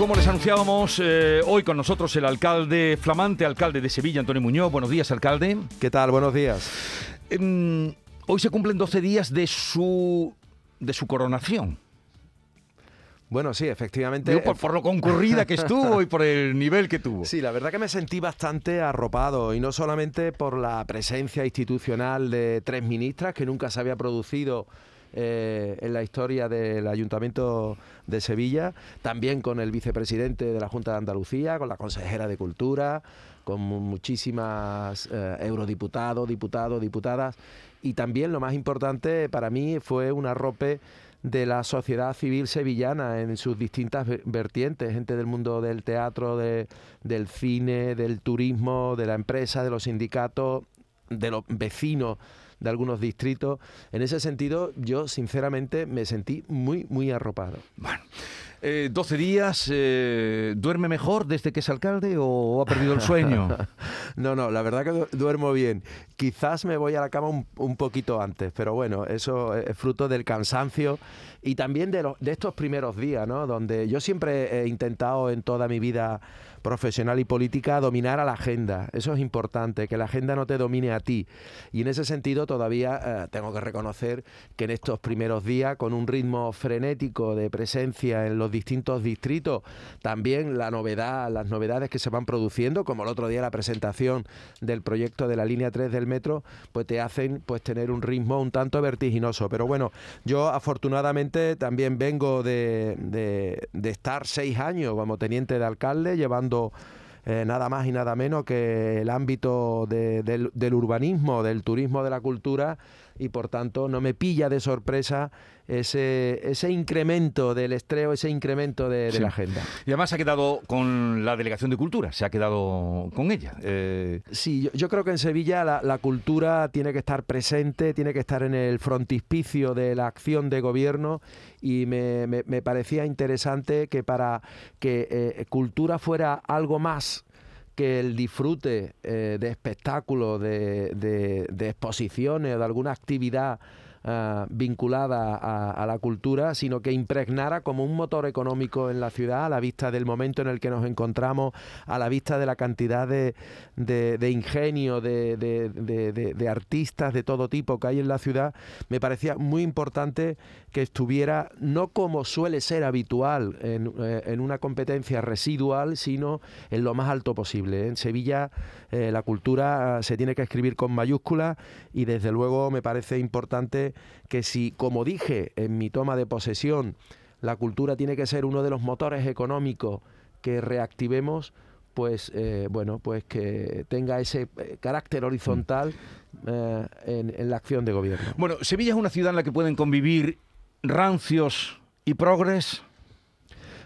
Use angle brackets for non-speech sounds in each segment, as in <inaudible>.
como les anunciábamos, eh, hoy con nosotros el alcalde, flamante alcalde de Sevilla, Antonio Muñoz. Buenos días, alcalde. ¿Qué tal? Buenos días. Em, hoy se cumplen 12 días de su, de su coronación. Bueno, sí, efectivamente. por, por, lo concurrida que estuvo y por el nivel que tuvo. Sí, la verdad que me sentí bastante arropado y no solamente por la presencia institucional de tres ministras que nunca se había producido eh, en la historia del Ayuntamiento de Sevilla, también con el vicepresidente de la Junta de Andalucía, con la consejera de Cultura, con muchísimas eh, eurodiputados, diputados, diputadas, y también lo más importante para mí fue un arrope de la sociedad civil sevillana en sus distintas vertientes, gente del mundo del teatro, del cine, del turismo, de la empresa, de los sindicatos, de los vecinos de algunos distritos. En ese sentido, yo sinceramente me sentí muy, muy arropado. Bueno. Eh, 12 días, eh, ¿duerme mejor desde que es alcalde o ha perdido el sueño? <laughs> no, no, la verdad que duermo bien. Quizás me voy a la cama un, poquito antes, pero bueno, eso es fruto del cansancio y también de, de estos primeros días, ¿no? Donde yo siempre he intentado en toda mi vida profesional y política dominar a la agenda. Eso es importante, que la agenda no te domine a ti. Y en ese sentido todavía eh, tengo que reconocer que en estos primeros días, con un ritmo frenético de presencia en los distintos distritos, también la novedad, las novedades que se van produciendo, como el otro día la presentación del proyecto de la línea 3 del metro, pues te hacen pues tener un ritmo un tanto vertiginoso. Pero bueno, yo afortunadamente también vengo de, de estar seis años como teniente de alcalde, llevando eh, nada más y nada menos que el ámbito del, urbanismo, del turismo, de la cultura y por tanto no me pilla de sorpresa ese, ese incremento del estreo, ese incremento de, la agenda. Y además ha quedado con la Delegación de Cultura, se ha quedado con ella. Eh, sí, yo, creo que en Sevilla la, cultura tiene que estar presente, tiene que estar en el frontispicio de la acción de gobierno y me, parecía interesante que para que eh, cultura fuera algo más que el disfrute eh, de espectáculos, de, de, de exposiciones, de alguna actividad eh, vinculada a, la cultura, sino que impregnara como un motor económico en la ciudad, a la vista del momento en el que nos encontramos, a la vista de la cantidad de, de, ingenio, de, artistas de todo tipo que hay en la ciudad, me parecía muy importante que estuviera no como suele ser habitual en, eh, una competencia residual, sino en lo más alto posible. En Sevilla eh, la cultura se tiene que escribir con mayúsculas y desde luego me parece importante que si, como dije en mi toma de posesión, la cultura tiene que ser uno de los motores económicos que reactivemos, pues eh, bueno, pues que tenga ese eh, carácter horizontal eh, en, la acción de gobierno. Bueno, Sevilla es una ciudad en la que pueden convivir rancios y progres.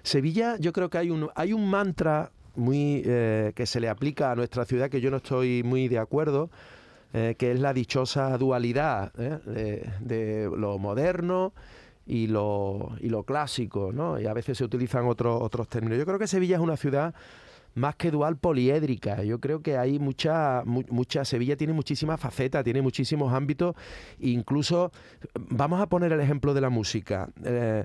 Sevilla, yo creo que hay un, hay un mantra muy que se le aplica a nuestra ciudad que yo no estoy muy de acuerdo, eh, que es la dichosa dualidad ¿eh? de, lo moderno y lo, y lo clásico, ¿no? Y a veces se utilizan otros otros términos. Yo creo que Sevilla es una ciudad más que dual poliédrica. Yo creo que hay mucha, mucha, Sevilla tiene muchísimas facetas, tiene muchísimos ámbitos, incluso, vamos a poner el ejemplo de la música. Eh,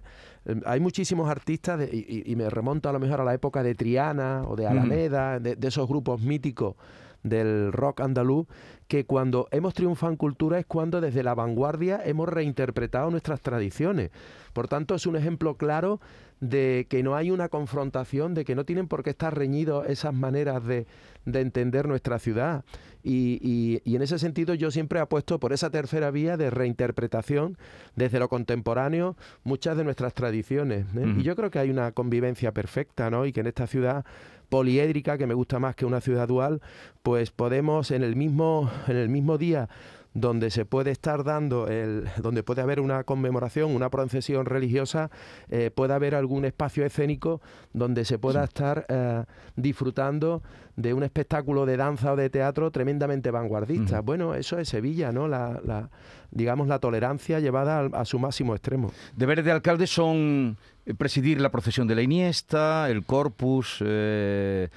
hay muchísimos artistas, y, me remonto a lo mejor a la época de Triana o de Alameda, de, de esos grupos míticos del rock andaluz, que cuando hemos triunfado en cultura es cuando desde la vanguardia hemos reinterpretado nuestras tradiciones. Por tanto, es un ejemplo claro de que no hay una confrontación, de que no tienen por qué estar reñidos esas maneras de, entender nuestra ciudad. Y, en ese sentido yo siempre apuesto por esa tercera vía de reinterpretación desde lo contemporáneo muchas de nuestras tradiciones. ¿eh? Y yo creo que hay una convivencia perfecta, ¿no? Y que en esta ciudad poliédrica, que me gusta más que una ciudad dual, pues podemos en el mismo, en el mismo día donde se puede estar dando, el, donde puede haber una conmemoración, una procesión religiosa, eh, puede haber algún espacio escénico donde se pueda estar eh, disfrutando de un espectáculo de danza o de teatro tremendamente vanguardista. Bueno, eso es Sevilla, ¿no? La, digamos, la tolerancia llevada a, su máximo extremo. Deberes de alcalde son eh, presidir la procesión de la Iniesta, el Corpus, el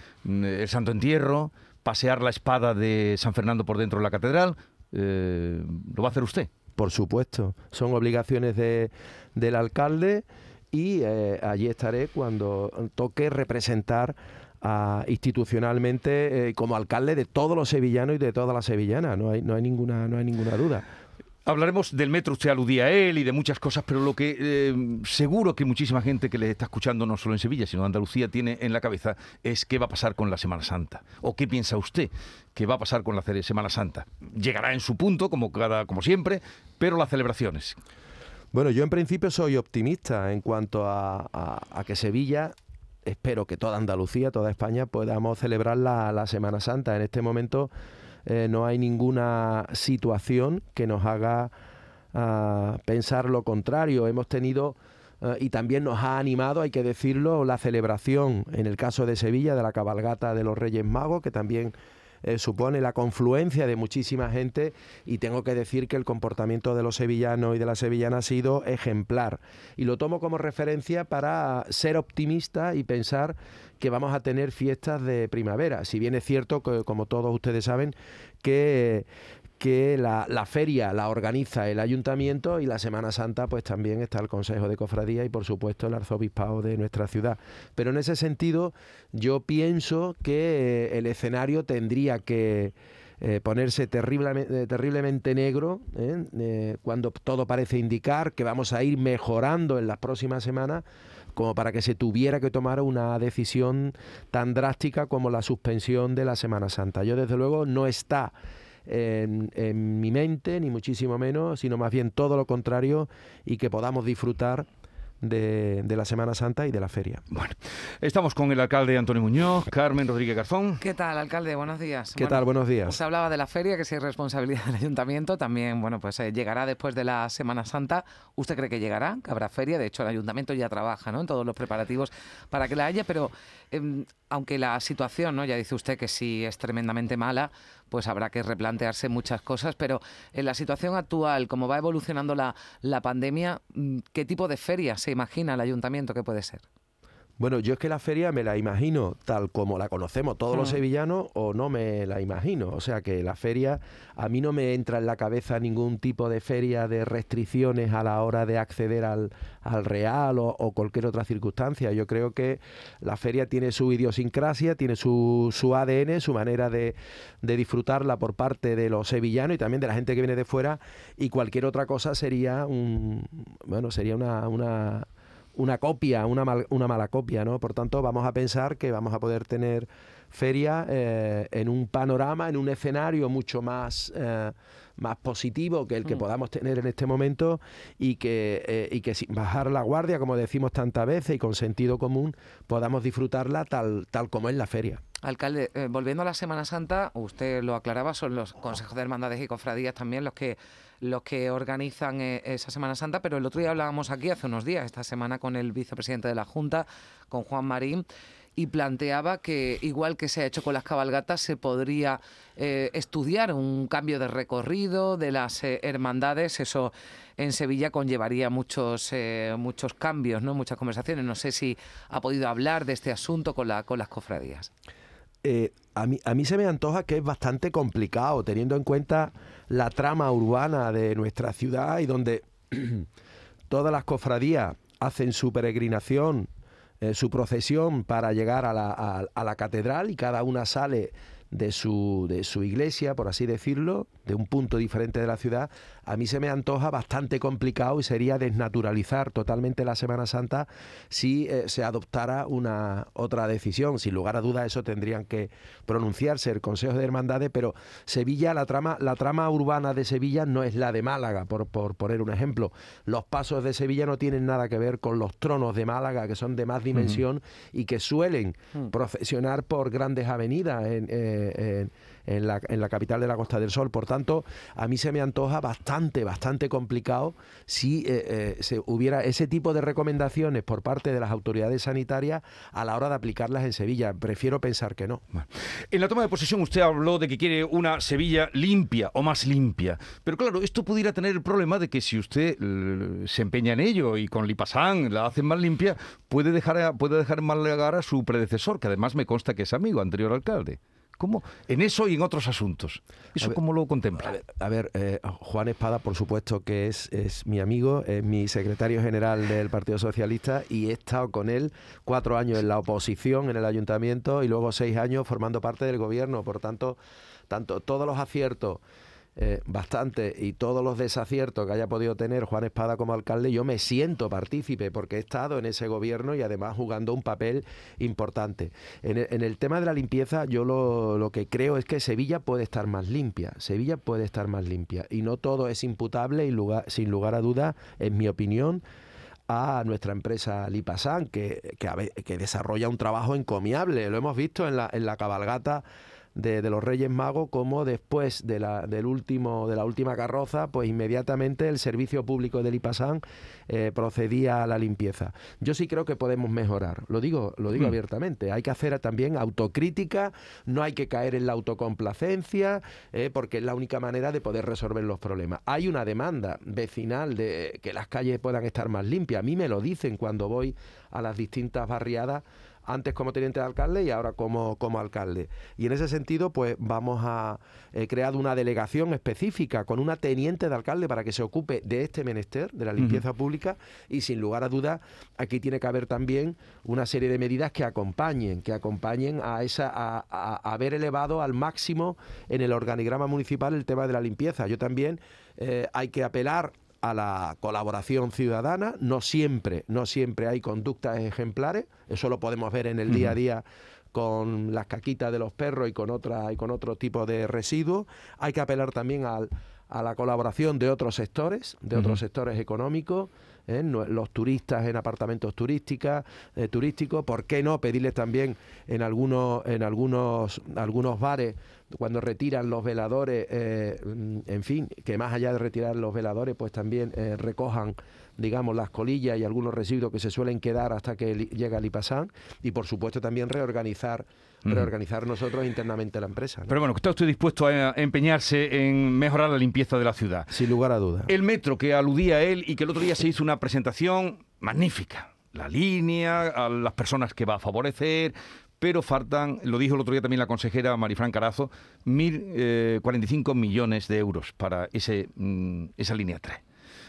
Santo Entierro, pasear la espada de San Fernando por dentro de la catedral, eh, ¿Lo va a hacer usted? Por supuesto, son obligaciones de, del alcalde y eh, allí estaré cuando toque representar institucionalmente eh, como alcalde de todos los sevillanos y de todas las sevillanas, no hay, no hay, ninguna, no hay ninguna duda. Hablaremos del metro, usted aludía a él y de muchas cosas, pero lo que eh, seguro que muchísima gente que le está escuchando, no solo en Sevilla, sino en Andalucía, tiene en la cabeza es qué va a pasar con la Semana Santa. ¿O qué piensa usted que va a pasar con la Semana Santa? Llegará en su punto, como, cada, como siempre, pero las celebraciones. Bueno, yo en principio soy optimista en cuanto a, que Sevilla espero que toda Andalucía, toda España podamos celebrar la, Semana Santa. En este momento eh, no hay ninguna situación que nos haga ah, pensar lo contrario. Hemos tenido ah, y también nos ha animado, hay que decirlo, la celebración, en el caso de Sevilla, de la cabalgata de los Reyes Magos, que también eh, supone la confluencia de muchísima gente y tengo que decir que el comportamiento de los sevillanos y de la sevillana ha sido ejemplar. Y lo tomo como referencia para ser optimista y pensar que vamos a tener fiestas de primavera. Si bien es cierto que, como todos ustedes saben, que que la, feria la organiza el ayuntamiento y la Semana Santa pues también está el Consejo de Cofradía y por supuesto el arzobispado de nuestra ciudad. Pero en ese sentido yo pienso que eh, el escenario tendría que eh, ponerse terriblemente, terriblemente negro ¿eh? cuando todo parece indicar que vamos a ir mejorando en las próximas semanas como para que se tuviera que tomar una decisión tan drástica como la suspensión de la Semana Santa. Yo desde luego no está en, mi mente, ni muchísimo menos, sino más bien todo lo contrario y que podamos disfrutar de, la Semana Santa y de la feria. Bueno, estamos con el alcalde Antonio Muñoz, Carmen Rodríguez Garzón. ¿Qué tal, alcalde? Buenos días. ¿Qué tal? Buenos días. Se hablaba de la feria, que si es responsabilidad del ayuntamiento, también, bueno, pues eh, llegará después de la Semana Santa. ¿Usted cree que llegará? Que habrá feria. De hecho, el ayuntamiento ya trabaja ¿no? en todos los preparativos para que la haya, pero em, aunque la situación, ¿no? ya dice usted que sí es tremendamente mala, pues habrá que replantearse muchas cosas, pero en la situación actual, como va evolucionando la, la pandemia, mm, ¿qué tipo de feria se imagina el ayuntamiento que puede ser? Bueno, yo es que la feria me la imagino tal como la conocemos todos los hmm. sevillanos o no me la imagino. O sea que la feria, a mí no me entra en la cabeza ningún tipo de feria de restricciones a la hora de acceder al, real o, cualquier otra circunstancia. Yo creo que la feria tiene su idiosincrasia, tiene su, su ADN, su manera de, de disfrutarla por parte de los sevillanos y también de la gente que viene de fuera y cualquier otra cosa sería un, bueno, sería una, una una copia, una, una mala copia, ¿no? Por tanto, vamos a pensar que vamos a poder tener feria eh, en un panorama, en un escenario mucho más, eh, más positivo que el que mm. podamos tener en este momento y que, eh, y que sin bajar la guardia, como decimos tantas veces, y con sentido común, podamos disfrutarla tal, tal como es la feria. Alcalde, volviendo a la Semana Santa, usted lo aclaraba, son los consejos de hermandades y cofradías también los que los que organizan eh, esa Semana Santa, pero el otro día hablábamos aquí hace unos días, esta semana con el vicepresidente de la Junta, con Juan Marín, y planteaba que igual que se ha hecho con las cabalgatas, se podría eh, estudiar un cambio de recorrido de las eh, hermandades. Eso en Sevilla conllevaría muchos, muchos cambios, ¿no? muchas conversaciones. No sé si ha podido hablar de este asunto con, la, con las cofradías. A, mí, a mí se me antoja que es bastante complicado, teniendo en cuenta la trama urbana de nuestra ciudad y donde <clears throat> todas las cofradías hacen su peregrinación, eh, su procesión para llegar a la, a la catedral y cada una sale de su, de su iglesia, por así decirlo, de un punto diferente de la ciudad, a mí se me antoja bastante complicado y sería desnaturalizar totalmente la Semana Santa si eh, se adoptara una otra decisión. Sin lugar a dudas, eso tendrían que pronunciarse el Consejo de Hermandades, pero Sevilla, la trama, la trama urbana de Sevilla no es la de Málaga, por, por poner un ejemplo. Los pasos de Sevilla no tienen nada que ver con los tronos de Málaga, que son de más dimensión y que suelen mm. procesionar por grandes avenidas en, eh, en la, en la capital de la Costa del Sol. Por tanto, a mí se me antoja bastante, bastante complicado si eh, eh, se hubiera ese tipo de recomendaciones por parte de las autoridades sanitarias a la hora de aplicarlas en Sevilla. Prefiero pensar que no. En la toma de posesión usted habló de que quiere una Sevilla limpia o más limpia. Pero claro, esto pudiera tener el problema de que si usted se empeña en ello y con Lipasán la hace más limpia, puede dejar, puede dejar mal a su predecesor, que además me consta que es amigo, anterior alcalde ¿Cómo? En eso y en otros asuntos. ¿Eso cómo lo contempla? A ver, eh, Juan Espada, por supuesto que es, es mi amigo, es mi secretario general del Partido Socialista y he estado con él cuatro años en la oposición en el ayuntamiento y luego seis años formando parte del gobierno. Por tanto, tanto todos los aciertos eh, bastante y todos los desaciertos que haya podido tener Juan Espada como alcalde, yo me siento partícipe porque he estado en ese gobierno y además jugando un papel importante. En el, tema de la limpieza, yo lo, que creo es que Sevilla puede estar más limpia. Sevilla puede estar más limpia y no todo es imputable y sin lugar a duda, en mi opinión, a nuestra empresa Lipasan, que, que, desarrolla un trabajo encomiable. Lo hemos visto en la, en la cabalgata de, los Reyes Magos, como después de la, del último, de la última carroza, pues inmediatamente el servicio público del IPASAN eh, procedía a la limpieza. Yo sí creo que podemos mejorar, lo digo, lo digo hmm. abiertamente. Hay que hacer también autocrítica, no hay que caer en la autocomplacencia, eh, porque es la única manera de poder resolver los problemas. Hay una demanda vecinal de que las calles puedan estar más limpias. A mí me lo dicen cuando voy a las distintas barriadas antes como teniente de alcalde y ahora como, como alcalde. Y en ese sentido, pues vamos a eh, crear una delegación específica con una teniente de alcalde para que se ocupe de este menester, de la limpieza pública, y sin lugar a dudas, aquí tiene que haber también una serie de medidas que acompañen, que acompañen a esa, a, haber elevado al máximo en el organigrama municipal el tema de la limpieza. Yo también eh, hay que apelar a la colaboración ciudadana. No siempre, no siempre hay conductas ejemplares. Eso lo podemos ver en el día a día con las caquitas de los perros y con otra y con otro tipo de residuos. Hay que apelar también al, a la colaboración de otros sectores, de otros sectores económicos. ¿eh? los turistas en apartamentos turísticas, eh, turísticos, ¿por qué no pedirles también en algunos, en algunos, algunos bares cuando retiran los veladores, eh, en fin, que más allá de retirar los veladores, pues también recojan digamos, las colillas y algunos residuos que se suelen quedar hasta que llega el IPASAN y, por supuesto, también reorganizar reorganizar nosotros internamente la empresa. Pero bueno, está usted dispuesto a empeñarse en mejorar la limpieza de la ciudad. Sin lugar a dudas. El metro que aludía a él y que el otro día se hizo una presentación magnífica. La línea, a las personas que va a favorecer, pero faltan, lo dijo el otro día también la consejera Marifran Carazo, 1.045 millones de euros para ese, mm, esa línea 3.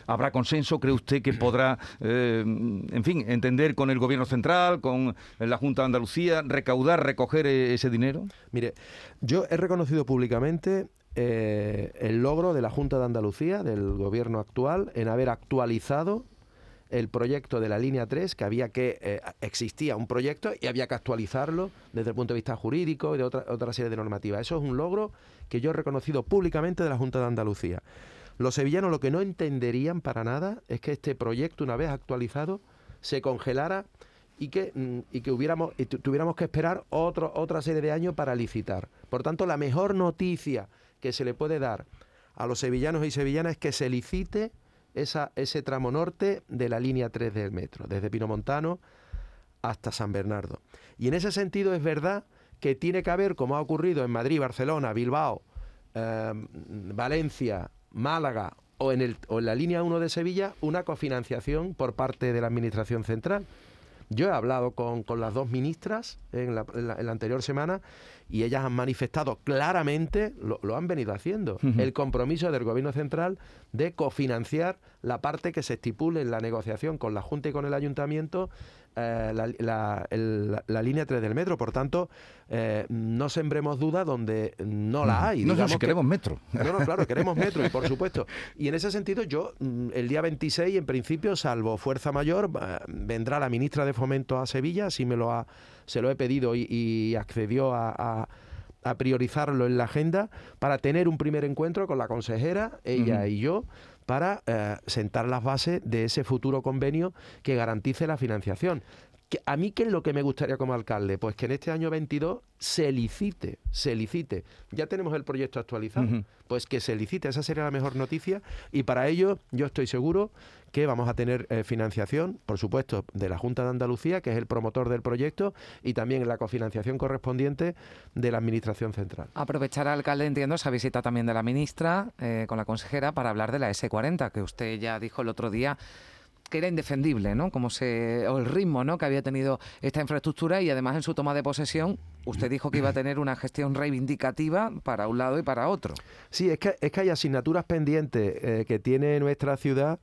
¿Habrá consenso? ¿Cree usted que podrá, eh, en fin, entender con el Gobierno Central, con la Junta de Andalucía, recaudar, recoger e-, ese dinero? Mire, yo he reconocido públicamente eh, el logro de la Junta de Andalucía, del Gobierno actual, en haber actualizado el proyecto de la línea 3, que había que, eh, existía un proyecto y había que actualizarlo desde el punto de vista jurídico y de otra, otra serie de normativas. Eso es un logro que yo he reconocido públicamente de la Junta de Andalucía. Los sevillanos lo que no entenderían para nada es que este proyecto, una vez actualizado, se congelara y que, mm, y que hubiéramos, y tuviéramos que esperar otro, otra serie de años para licitar. Por tanto, la mejor noticia que se le puede dar a los sevillanos y sevillanas es que se licite esa, ese tramo norte de la línea 3 del metro, desde Pinomontano hasta San Bernardo. Y en ese sentido es verdad que tiene que haber, como ha ocurrido en Madrid, Barcelona, Bilbao, eh, Valencia, Málaga o en, el, o en la línea 1 de Sevilla una cofinanciación por parte de la Administración Central. Yo he hablado con, las dos ministras en la, anterior semana y ellas han manifestado claramente, lo, han venido haciendo, el compromiso del Gobierno Central de cofinanciar la parte que se estipule en la negociación con la Junta y con el Ayuntamiento eh, la, línea 3 del metro. Por tanto, eh, no sembremos duda donde no la hay. No, si queremos metro. No, no, claro, queremos metro, y por <laughs> supuesto. Y en ese sentido, yo, mm, el día 26, en principio, salvo fuerza mayor, vendrá la ministra de Fomento a Sevilla, si me lo ha, se lo he pedido y, accedió a, priorizarlo en la agenda para tener un primer encuentro con la consejera, ella y yo, para eh, sentar las bases de ese futuro convenio que garantice la financiación. ¿A mí qué es lo que me gustaría como alcalde? Pues que en este año 22 se licite, se licite. Ya tenemos el proyecto actualizado, pues que se licite, esa sería la mejor noticia y para ello yo estoy seguro que vamos a tener eh, financiación, por supuesto, de la Junta de Andalucía, que es el promotor del proyecto, y también la cofinanciación correspondiente de la Administración Central. Aprovechar, alcalde, entiendo, esa visita también de la ministra eh, con la consejera para hablar de la S40, que usted ya dijo el otro día que era indefendible, ¿no? Como se, o el ritmo ¿no? que había tenido esta infraestructura y además en su toma de posesión usted dijo que iba a tener una gestión reivindicativa para un lado y para otro. Sí, es que, es que hay asignaturas pendientes eh, que tiene nuestra ciudad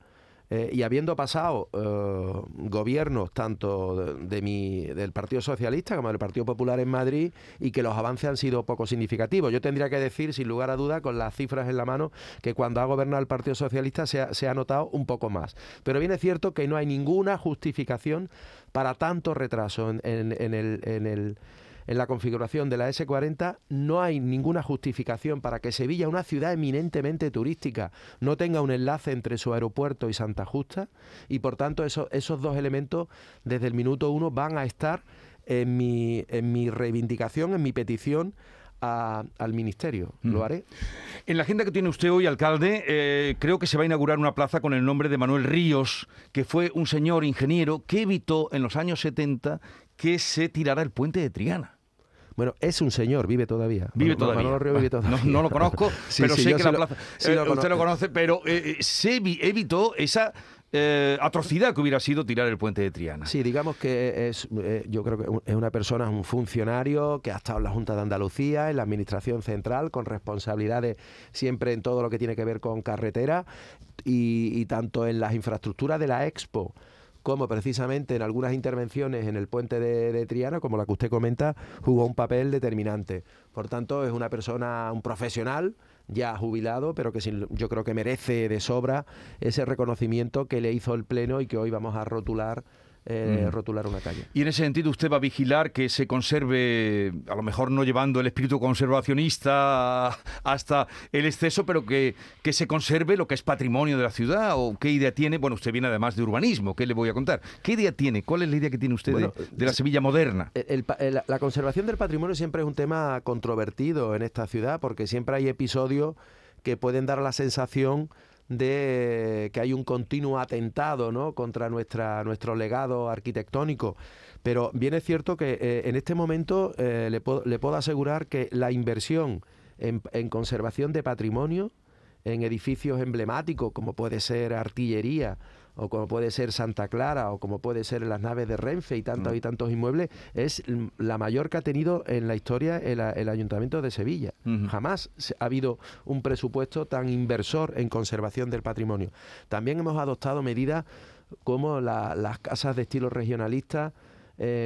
eh, y habiendo pasado eh, gobiernos tanto de, mi, del Partido Socialista como del Partido Popular en Madrid y que los avances han sido poco significativos. Yo tendría que decir, sin lugar a duda, con las cifras en la mano, que cuando ha gobernado el Partido Socialista se ha, se ha notado un poco más. Pero bien cierto que no hay ninguna justificación para tanto retraso en, en el, en el en la configuración de la S40 no hay ninguna justificación para que Sevilla, una ciudad eminentemente turística, no tenga un enlace entre su aeropuerto y Santa Justa. Y por tanto esos dos elementos desde el minuto uno van a estar en mi, en mi reivindicación, en mi petición al ministerio. Lo haré. En la agenda que tiene usted hoy, alcalde, eh, creo que se va a inaugurar una plaza con el nombre de Manuel Ríos, que fue un señor ingeniero que evitó en los años 70 que se tirara el puente de Triana. Bueno, es un señor, vive todavía. Vive todavía. No, lo conozco, <laughs> pero sé que la plaza. Eh, usted lo conoce, pero eh, se evitó esa eh, atrocidad que hubiera sido tirar el puente de Triana. Sí, digamos que es, yo creo que es una persona, un funcionario que ha estado en la Junta de Andalucía, en la Administración Central, con responsabilidades siempre en todo lo que tiene que ver con carretera y tanto en las infraestructuras de la Expo como precisamente en algunas intervenciones en el puente de, Triana, como la que usted comenta, jugó un papel determinante. Por tanto, es una persona, un profesional ya jubilado, pero que yo creo que merece de sobra ese reconocimiento que le hizo el Pleno y que hoy vamos a rotular eh, rotular una calle. Y en ese sentido usted va a vigilar que se conserve, a lo mejor no llevando el espíritu conservacionista hasta el exceso, pero que, que se conserve lo que es patrimonio de la ciudad o qué idea tiene. Bueno, usted viene además de urbanismo, ¿qué le voy a contar? ¿Qué idea tiene? ¿Cuál es la idea que tiene usted de, la Sevilla moderna? la conservación del patrimonio siempre es un tema controvertido en esta ciudad porque siempre hay episodios que pueden dar la sensación de que hay un continuo atentado ¿no? contra nuestra, nuestro legado arquitectónico. Pero bien es cierto que eh, en este momento eh, le, puedo, asegurar que la inversión en conservación de patrimonio, en edificios emblemáticos como puede ser artillería, o como puede ser Santa Clara, o como puede ser las naves de Renfe y tantos mm. y tantos inmuebles, es la mayor que ha tenido en la historia el, Ayuntamiento de Sevilla. Jamás ha habido un presupuesto tan inversor en conservación del patrimonio. También hemos adoptado medidas como las casas de estilo regionalista,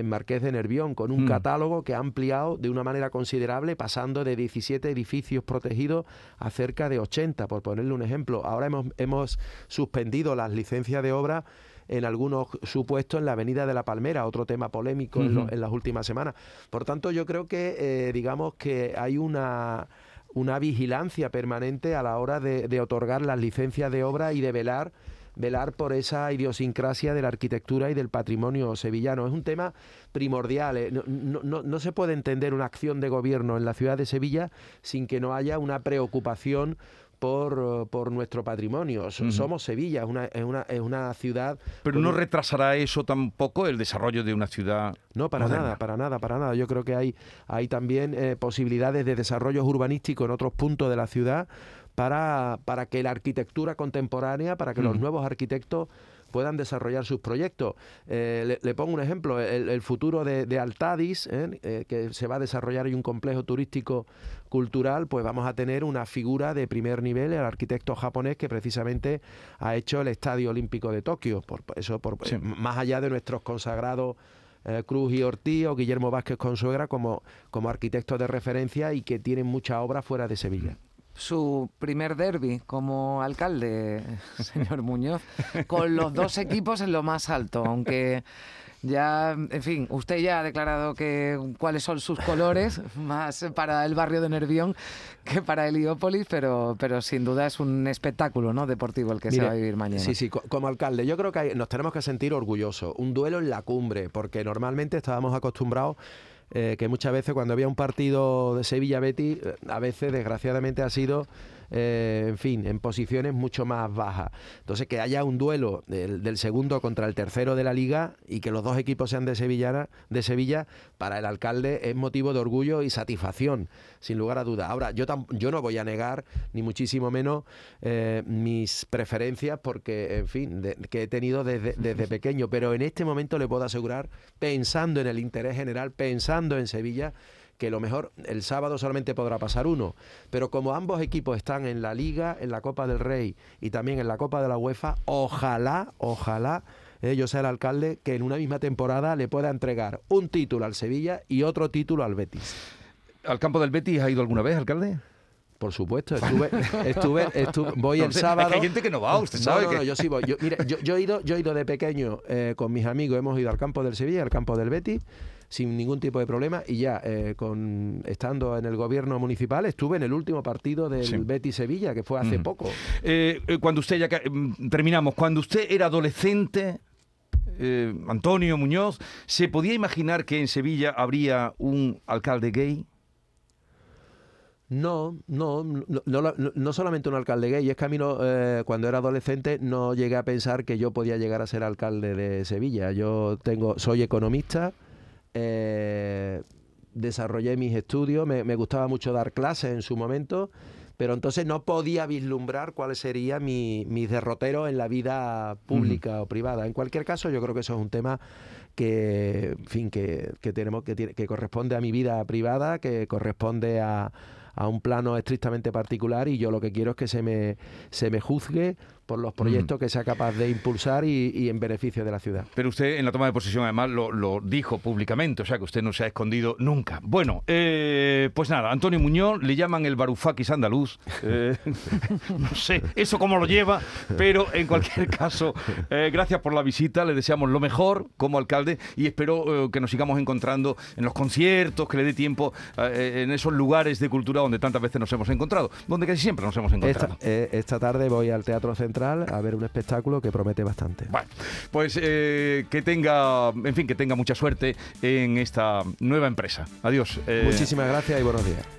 Marqués de Nervión, con un mm. catálogo que ha ampliado de una manera considerable, pasando de 17 edificios protegidos a cerca de 80, por ponerle un ejemplo. Ahora hemos, hemos suspendido las licencias de obra en algunos supuestos en la Avenida de la Palmera, otro tema polémico en, las últimas semanas. Por tanto, yo creo que, eh, digamos que hay una una vigilancia permanente a la hora de, de otorgar las licencias de obra y de velar velar por esa idiosincrasia de la arquitectura y del patrimonio sevillano. Es un tema primordial. ¿eh? No, se puede entender una acción de gobierno en la ciudad de Sevilla sin que no haya una preocupación por, por, nuestro patrimonio. Somos Sevilla, es una, es, una, es una ciudad... Pero no retrasará eso tampoco el desarrollo de una ciudad... No, para nada, para nada, para nada. Yo creo que hay, hay también eh, posibilidades de desarrollo urbanístico en otros puntos de la ciudad para, para que la arquitectura contemporánea, para que los nuevos arquitectos puedan desarrollar sus proyectos. Eh, le, pongo un ejemplo, el, futuro de, Altadis, ¿eh? Eh, que se va a desarrollar en un complejo turístico cultural, pues vamos a tener una figura de primer nivel, el arquitecto japonés que precisamente ha hecho el Estadio Olímpico de Tokio, por eso por, más allá de nuestros consagrados Cruz y Ortiz o Guillermo Vázquez Consuegra como, como arquitectos de referencia y que tienen mucha obra fuera de Sevilla su primer derby como alcalde, <laughs> señor Muñoz, con los dos <laughs> equipos en lo más alto, aunque ya, en fin, usted ya ha declarado que cuáles son sus colores, <laughs> más para el barrio de Nervión que para Heliópolis, pero, pero sin duda es un espectáculo ¿no? deportivo el que se va a vivir mañana. Sí, sí, como alcalde, yo creo que nos tenemos que sentir orgullosos. Un duelo en la cumbre, porque normalmente estábamos acostumbrados eh, que muchas veces cuando había un partido de Sevilla-Betty, eh, a veces desgraciadamente ha sido eh, en fin, en posiciones mucho más bajas. Entonces, que haya un duelo del, segundo contra el tercero de la liga y que los dos equipos sean de Sevilla, de Sevilla, para el alcalde es motivo de orgullo y satisfacción, sin lugar a duda. Ahora, yo, yo no voy a negar, ni muchísimo menos, eh, mis preferencias, porque, en fin, que he tenido desde, desde pequeño, pero en este momento le puedo asegurar, pensando en el interés general, pensando en Sevilla, que lo mejor el sábado solamente podrá pasar uno, pero como ambos equipos están en la Liga, en la Copa del Rey y también en la Copa de la UEFA, ojalá, ojalá eh, yo sea el alcalde que en una misma temporada le pueda entregar un título al Sevilla y otro título al Betis. ¿Al campo del Betis ha ido alguna vez, alcalde? Por supuesto, <laughs> estuve, estuve, estuve voy el sábado. hay gente que no va, usted sabe. No, no, no yo sí voy. Yo, mira, yo, he ido, yo he ido de pequeño eh, con mis amigos, hemos ido al campo del Sevilla, al campo del Betis sin ningún tipo de problema y ya eh, con estando en el gobierno municipal estuve en el último partido del Betis Sevilla que fue hace poco. Eh, eh, cuando usted ya mm, terminamos, cuando usted era adolescente Antonio Muñoz, ¿se podía imaginar que en Sevilla habría un alcalde gay? No, no, no, no, solamente un alcalde gay, es que a mí cuando era adolescente no llegué a pensar que yo podía llegar a ser alcalde de Sevilla. Yo tengo, soy economista, eh, desarrollé mis estudios, me, gustaba mucho dar clases en su momento, pero entonces no podía vislumbrar cuál sería mi, mis derroteros en la vida pública o privada. En cualquier caso, yo creo que eso es un tema que, fin, que, tenemos que, que corresponde a mi vida privada, que corresponde a, a un plano estrictamente particular y yo lo que quiero es que se me, se me juzgue por los proyectos que sea capaz de impulsar y, en beneficio de la ciudad. Pero usted en la toma de posesión además lo, dijo públicamente, o sea que usted no se ha escondido nunca. Bueno, eh, pues nada, Antonio Muñoz le llaman el Barufakis andaluz, eh, <laughs> no sé eso cómo lo lleva, pero en cualquier caso, eh, gracias por la visita, le deseamos lo mejor como alcalde y espero que nos sigamos encontrando en los conciertos, que le dé tiempo en esos lugares de cultura donde tantas veces nos hemos encontrado, donde casi siempre nos hemos encontrado. Esta, esta tarde voy al Teatro Central a ver un espectáculo que promete bastante. Bueno, pues eh, que tenga, en fin, que tenga mucha suerte en esta nueva empresa. Adiós. Eh. Muchísimas gracias y buenos días.